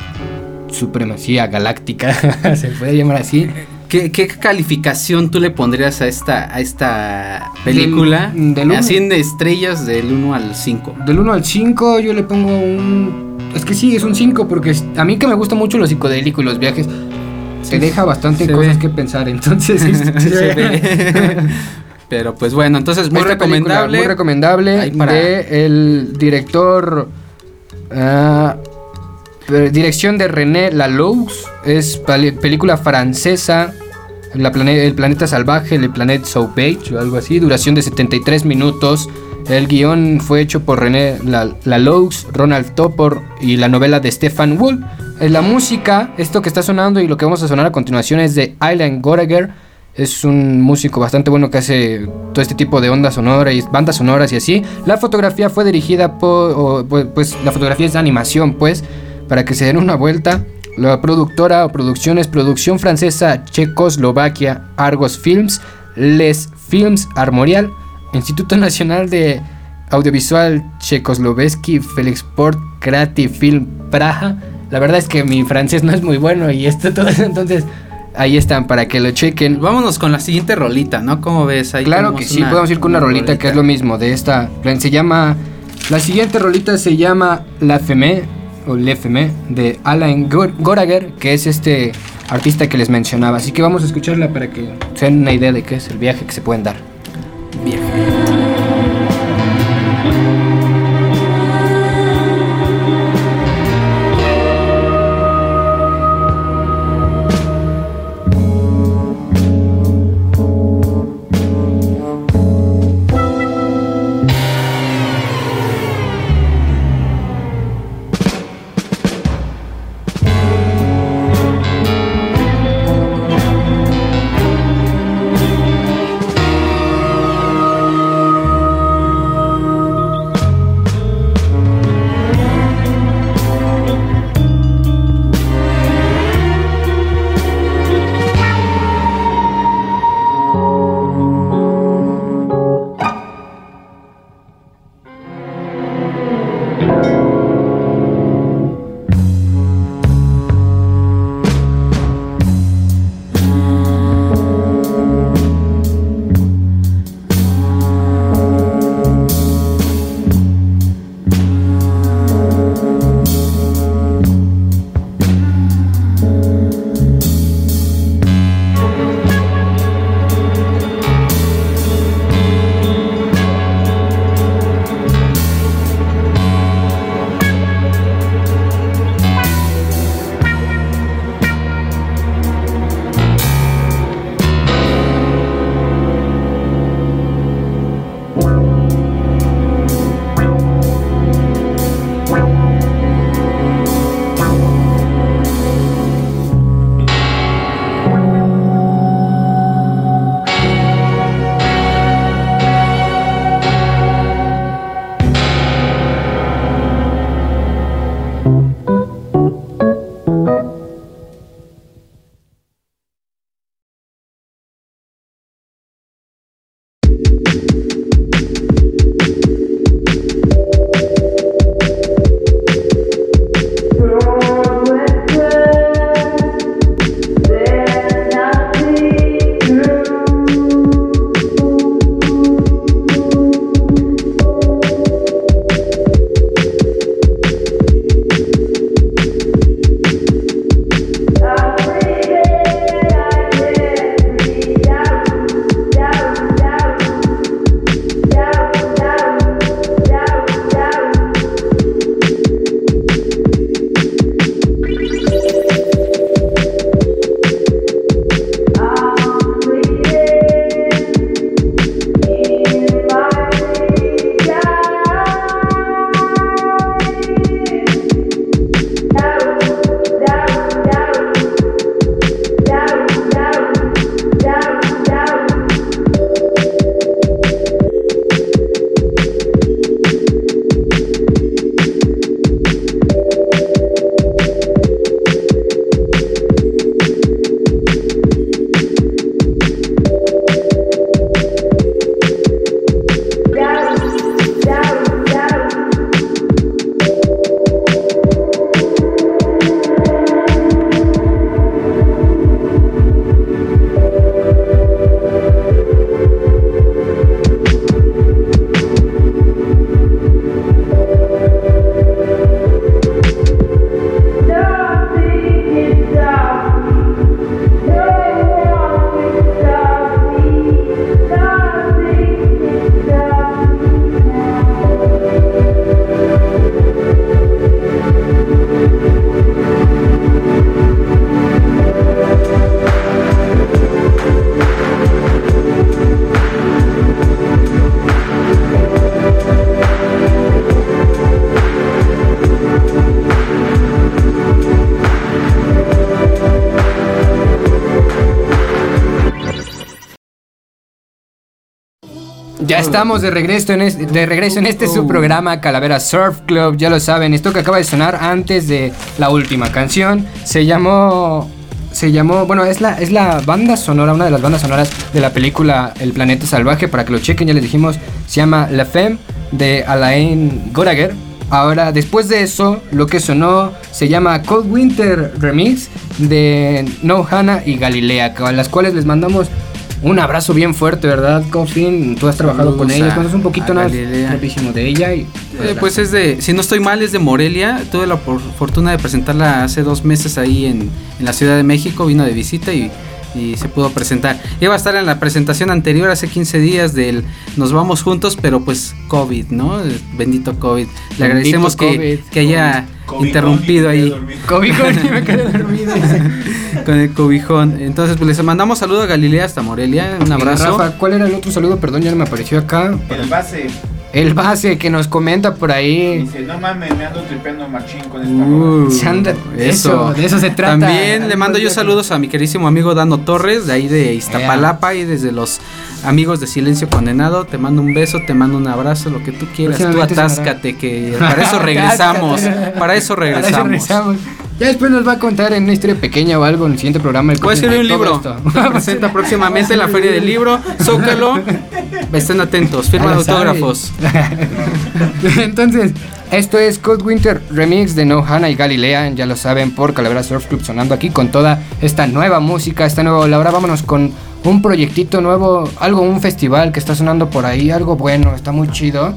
supremacía galáctica, se puede llamar así. ¿Qué, qué calificación tú le pondrías a esta, a esta película? Del- del uno. Así en estrellas del 1 al 5. Del 1 al 5 yo le pongo un... Es que sí, es un 5 porque a mí que me gusta mucho lo psicodélico y los viajes, te deja bastante se cosas ve. que pensar, entonces... sí, sí, Se ve. Pero pues bueno, entonces muy Esta película, recomendable. Muy recomendable para- de el director ah, dirección de René Laloux, es película francesa. La plane- el planeta salvaje, el planeta Sauvage o algo así, duración de 73 minutos. El guion fue hecho por René La- Laloux, Ronald Topor y la novela de Stefan Wool. Eh, La música, esto que está sonando y lo que vamos a sonar a continuación es de Island Gorager. Es un músico bastante bueno que hace todo este tipo de ondas sonoras y bandas sonoras y así. La fotografía fue dirigida por, pues, pues, la fotografía es de animación, pues, para que se den una vuelta. La productora o producción es producción francesa Checoslovaquia Argos Films, Les Films Armorial, Instituto Nacional de Audiovisual Checosloveski Felixport Creative Film Praja. La verdad es que mi francés no es muy bueno y esto todo entonces ahí están para que lo chequen. Vámonos con la siguiente rolita, ¿no? ¿Cómo ves? Ahí Claro que sí, podemos ir con una rolita, que es lo mismo de esta. Se llama. La siguiente rolita se llama La Femme o Le Femme de Alain Gor- Gorager, que es este artista que les mencionaba. Así que vamos a escucharla para que se den una idea de qué es el viaje que se pueden dar. Bien. Estamos de regreso en este, de regreso en este Oh. su programa Calavera Surf Club, ya lo saben, esto que acaba de sonar antes de la última canción se llamó se llamó, bueno, es la es la banda sonora, una de las bandas sonoras de la película El planeta salvaje para que lo chequen, ya les dijimos, se llama La Femme de Alain Goraguer. Ahora, después de eso, lo que sonó se llama Cold Winter Remix de No Hannah y Galilea, a las cuales les mandamos un abrazo bien fuerte, ¿verdad, Coffin? Tú has trabajado con Saludos ella, conoces un poquito más de ella y Eh, pues es de, si no estoy mal, es de Morelia. Tuve la por- fortuna de presentarla hace dos meses ahí en, en la Ciudad de México. Vino de visita y, y se pudo presentar. Iba a estar en la presentación anterior hace 15 días del Nos vamos juntos, pero pues COVID, ¿no? Bendito COVID. Le agradecemos que, COVID. que haya interrumpido ahí Cobijón y me quedé dormido. con el cobijón. Entonces, pues les mandamos saludo a Galilea hasta Morelia. Un abrazo. Rafa, ¿cuál era el otro saludo? Perdón, ya no me apareció acá. El base El base que nos comenta por ahí. dice, no mames, me ando tripeando machín con esta Uh, rola". Se anda- eso, de eso se trata. También le mando yo saludos a mi queridísimo amigo Dano Torres, de ahí de Iztapalapa y desde los amigos de Silencio Condenado. Te mando un beso, te mando un abrazo, lo que tú quieras. Tú atáscate, que para eso regresamos. Para eso regresamos. Ya después nos va a contar en una historia pequeña o algo en el siguiente programa. el a escribir un libro. Se presenta próximamente en la Feria del Libro. Zócalo. Estén atentos. Firma autógrafos. Entonces, esto es Cold Winter Remix de No Hannah y Galilea, ya lo saben, por Calavera Surf Club sonando aquí con toda esta nueva música, esta nueva. Ahora vámonos con un proyectito nuevo, algo, un festival que está sonando por ahí, algo bueno, está muy chido.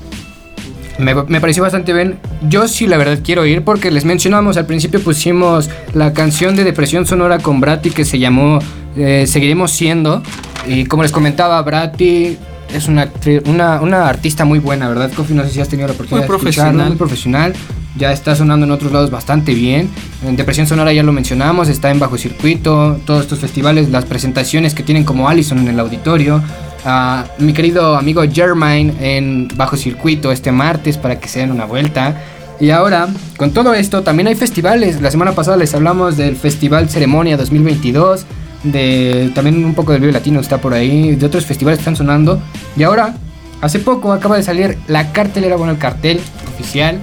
Me, me pareció bastante bien. Yo sí, la verdad, quiero ir porque les mencionamos al principio, pusimos la canción de Depresión Sonora con Brati que se llamó eh, Seguiremos Siendo. Y como les comentaba, Brati es una, una, una artista muy buena, ¿verdad, Kofi? No sé si has tenido la oportunidad Muy de escucharla, muy profesional. Ya está sonando en otros lados bastante bien. En Depresión Sonora ya lo mencionamos, está en Bajo Circuito, todos estos festivales, las presentaciones que tienen como Allison en el auditorio. a mi querido amigo Germain en Bajo Circuito este martes para que se den una vuelta. Y ahora, con todo esto, también hay festivales. La semana pasada les hablamos del Festival Ceremonia 2022, de también un poco del Vive Latino está por ahí, de otros festivales están sonando. Y ahora, hace poco acaba de salir la cartelera, bueno, el cartel oficial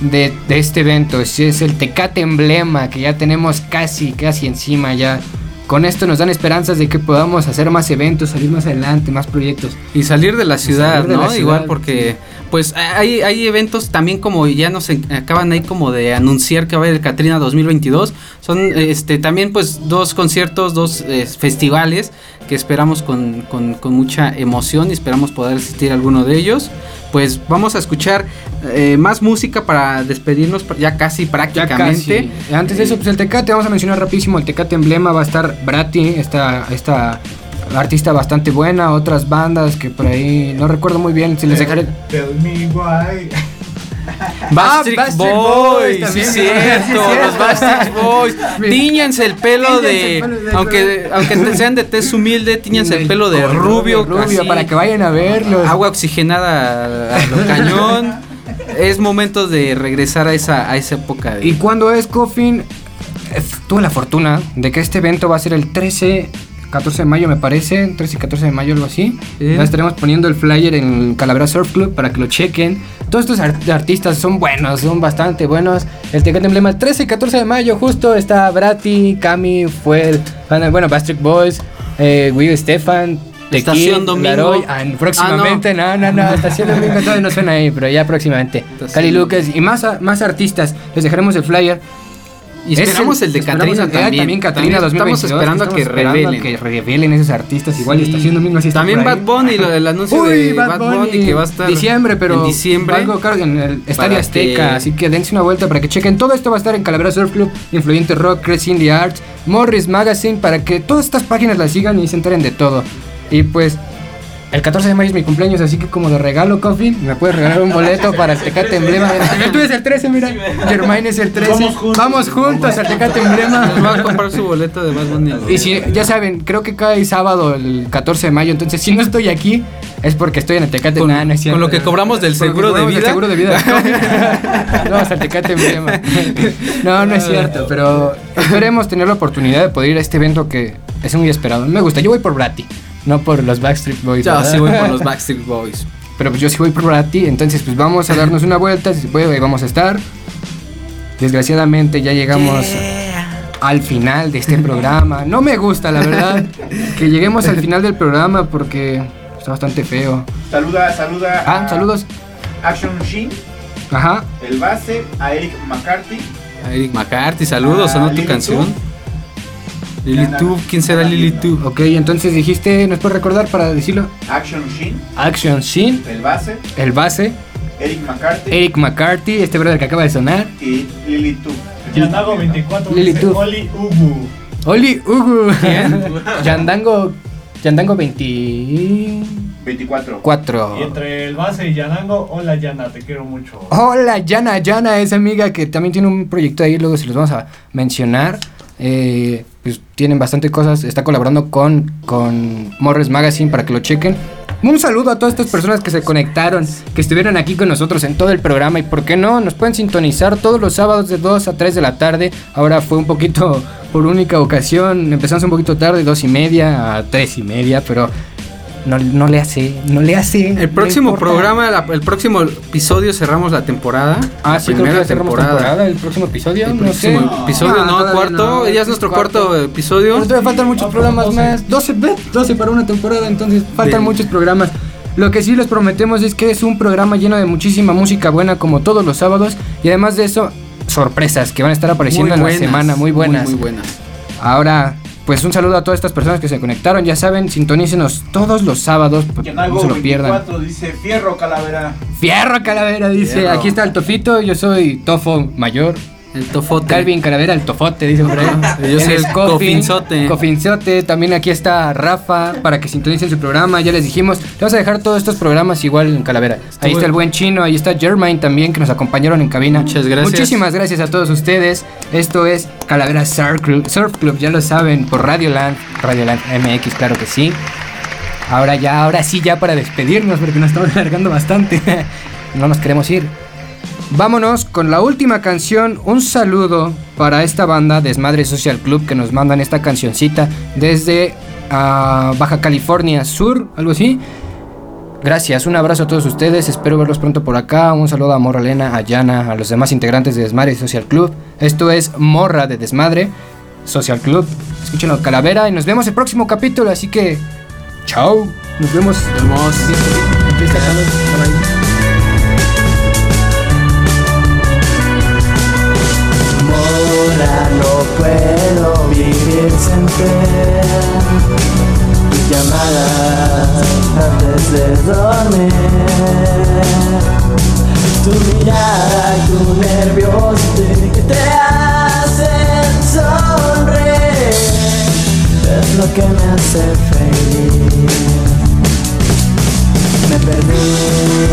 de, de este evento. Es, es el Tecate Emblema, que ya tenemos casi, casi encima ya. Con esto nos dan esperanzas de que podamos hacer más eventos, salir más adelante, más proyectos. Y salir de la ciudad, de ¿no? la ciudad, Igual porque, pues hay, hay eventos también como ya nos acaban ahí como de anunciar que va a haber el Catrina 2022. Son este también pues dos conciertos, dos eh, festivales que esperamos con, con, con mucha emoción y esperamos poder asistir a alguno de ellos. Pues vamos a escuchar eh, más música para despedirnos ya casi Ya prácticamente. casi. Antes de eso, pues el Tecate, vamos a mencionar rapidísimo, el Tecate Emblema va a estar Brati, esta, esta artista bastante buena, otras bandas que por ahí, no recuerdo muy bien, si les dejaré... Tell me why. Backstreet Ah, Backstreet Boys, Boys sí también. es Sí, cierto, los Backstreet Boys. Tíñanse el pelo de, el pelo de- aunque aunque te- sean de tez humilde, tíñanse el pelo de rubio, rubio, así, para que vayan a verlos. agua oxigenada a lo cañón. Es momento de regresar a esa a esa época de Y cuando es Coffin, tuve la fortuna de que este evento va a ser el 13, 14 de mayo me parece, 13 y 14 de mayo algo así. Eh. Ya estaremos poniendo el flyer en Calavera Surf Club para que lo chequen. Todos estos art- artistas son buenos, son bastante buenos. El Tecate Emblema el 13 y 14 de mayo justo está Brati, Cami, Fuel, bueno, Bastric Boys, eh, Will Stefan. Tequil, Estación Domingo. Laroy, ah, próximamente, no. no, no, Estación Domingo todavía no suena ahí, pero ya próximamente. Estación Cali Lucas y más, más artistas. Les dejaremos el flyer. Y esperamos Es el, de Catrina el- también. también Catrina También 2022. Estamos esperando a que revelen. que revelen esos artistas. Igual Sí. Estación Domingo así está También. Bad Bunny, lo del anuncio Uy, de Bad, Bunny, Bunny que va a estar diciembre, pero en diciembre. algo claro en el Estadio Azteca, que- así que dense una vuelta para que chequen. Todo esto va a estar en Calavera Surf Club, Influyente Rock, Crazy the Arts, Morris Magazine para que todas estas páginas las sigan y se enteren de todo. Y pues el 14 de mayo es mi cumpleaños, así que como de regalo, Coffee, me puedes regalar un boleto para el Tecate Emblema. Tú eres el 13, mira. Germain es el 13. Vamos juntos. Vamos juntos al Tecate Nos va Emblema. a comprar su boleto de Bad Bunny. Y si, ya saben, creo que cae sábado el 14 de mayo, entonces si no estoy aquí es porque estoy en el Tecate. Con- Nah, no es cierto. con lo que cobramos del seguro de cobramos vida. seguro de vida. no, hasta el Tecate Emblema. No, no es cierto, pero esperemos tener la oportunidad de poder ir a este evento que es muy esperado. Me gusta, yo voy por Brati, no por los Backstreet Boys. Ya, ¿verdad? sí voy por los Backstreet Boys. pero pues yo sí voy por Bratti, entonces pues vamos a darnos una vuelta, si se puede, ahí vamos a estar. Desgraciadamente ya llegamos al final de este programa. No me gusta, la verdad, que lleguemos al final del programa porque está bastante feo. Saluda, saluda. Ah, a saludos. Action Shin, Ajá. el base, a Eric McCarthy. A Eric McCarthy, saludos, ¿sonó tu canción? Lily Tube, ¿quién será Lily Tube? Ok, entonces dijiste, ¿nos puedes recordar para decirlo? Action Shin, Action Shin, el base, el base, Eric McCarthy Eric McCarthy, este brother que acaba de sonar. y Lily Tube. Yandago 24 Lili, dice tú. Oli Ubu. Oli Ugu. Yandango. Yandango 24. 24. Y entre el base y Yanango, hola Yana, te quiero mucho. Hola, Yana. Yana es amiga que también tiene un proyecto ahí, luego se los vamos a mencionar. Eh, pues tienen bastante cosas. Está colaborando con, con Morris Magazine para que lo chequen. Un saludo a todas estas personas que se conectaron, que estuvieron aquí con nosotros en todo el programa y por qué no, nos pueden sintonizar todos los sábados de 2 a 3 de la tarde. Ahora fue un poquito por única ocasión, empezamos un poquito tarde, 2 y media a 3 y media, pero no, no le hace, no le hace. El próximo programa, la- el próximo episodio cerramos la temporada. Ah, la sí, creo que ya cerramos temporada. El próximo episodio, El no sé. episodio, Ah, no, cuarto, no, ya es nuestro cuarto, episodio. Todavía faltan muchos Faltan programas 12. más. 12, ve, 12 para una temporada, entonces faltan muchos programas. Lo que sí les prometemos es que es un programa lleno de muchísima música buena como todos los sábados y además de eso sorpresas que van a estar apareciendo en la semana muy buenas. Muy, buenas. Ahora, pues un saludo a todas estas personas que se conectaron, ya saben, sintonícenos todos los sábados, pues, no se lo pierdan. 24 dice Fierro Calavera. Fierro Calavera dice, Fierro. aquí está el Tofito, yo soy Tofo Mayor. El tofote. Calvin Calavera, el tofote, dice por ahí. Yo soy el cofinzote. Cofinzote. También aquí está Rafa para que sintonicen su programa. Ya les dijimos, le vamos a dejar todos estos programas igual en Calavera. Ahí está el buen chino, ahí está Germain también que nos acompañaron en cabina. Muchas gracias. Muchísimas gracias a todos ustedes. Esto es Calavera Surf Club, Surf Club, ya lo saben, por Radio Land, Radio Land MX, claro que sí. Ahora ya, ahora sí, ya para despedirnos, porque nos estamos alargando bastante. no nos queremos ir. Vámonos con la última canción. Un saludo para esta banda Desmadre Social Club que nos mandan esta cancioncita desde ah, Baja California Sur, algo así. Gracias, un abrazo a todos ustedes. Espero verlos pronto por acá. Un saludo a Morra Elena, a Yana, a los demás integrantes de Desmadre Social Club. Esto es Morra de Desmadre Social Club. Escúchenlo, Calavera, y nos vemos el próximo capítulo. Así que, chao. Nos vemos. Nos vemos. Ti. Tus llamadas antes de dormir. Tu mirada y tu nerviosismo que te hacen sonreír. Es lo que me hace feliz. Me perdí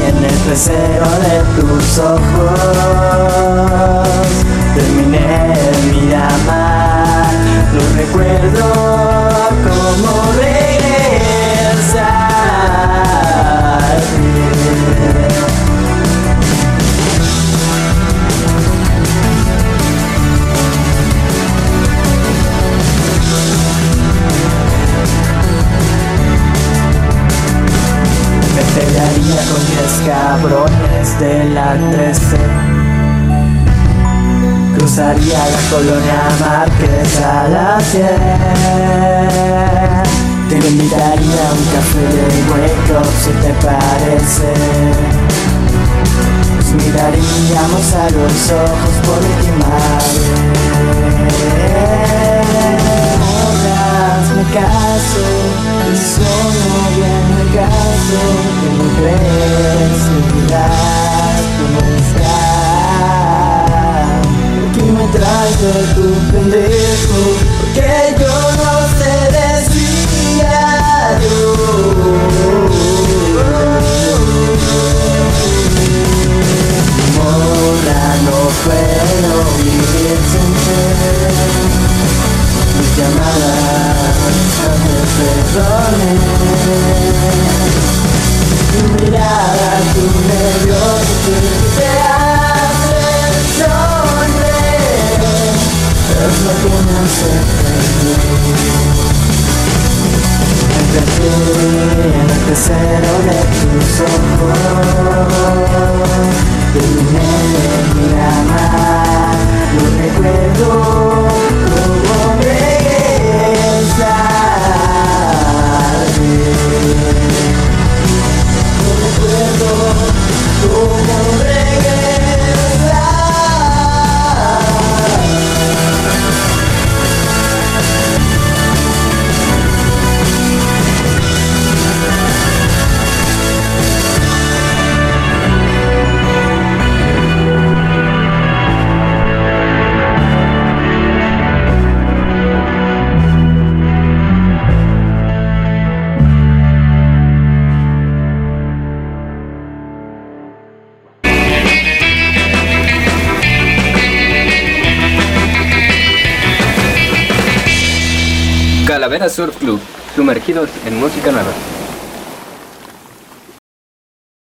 en el pecero de tus ojos. Terminé mi amar. Lo recuerdo como regresar. Me pelearía con 10 cabrones de la 13 Cruzaría la colonia Márquez a las 10 Te invitaría a un café de up si te parece. Nos miraríamos a los ojos por última vez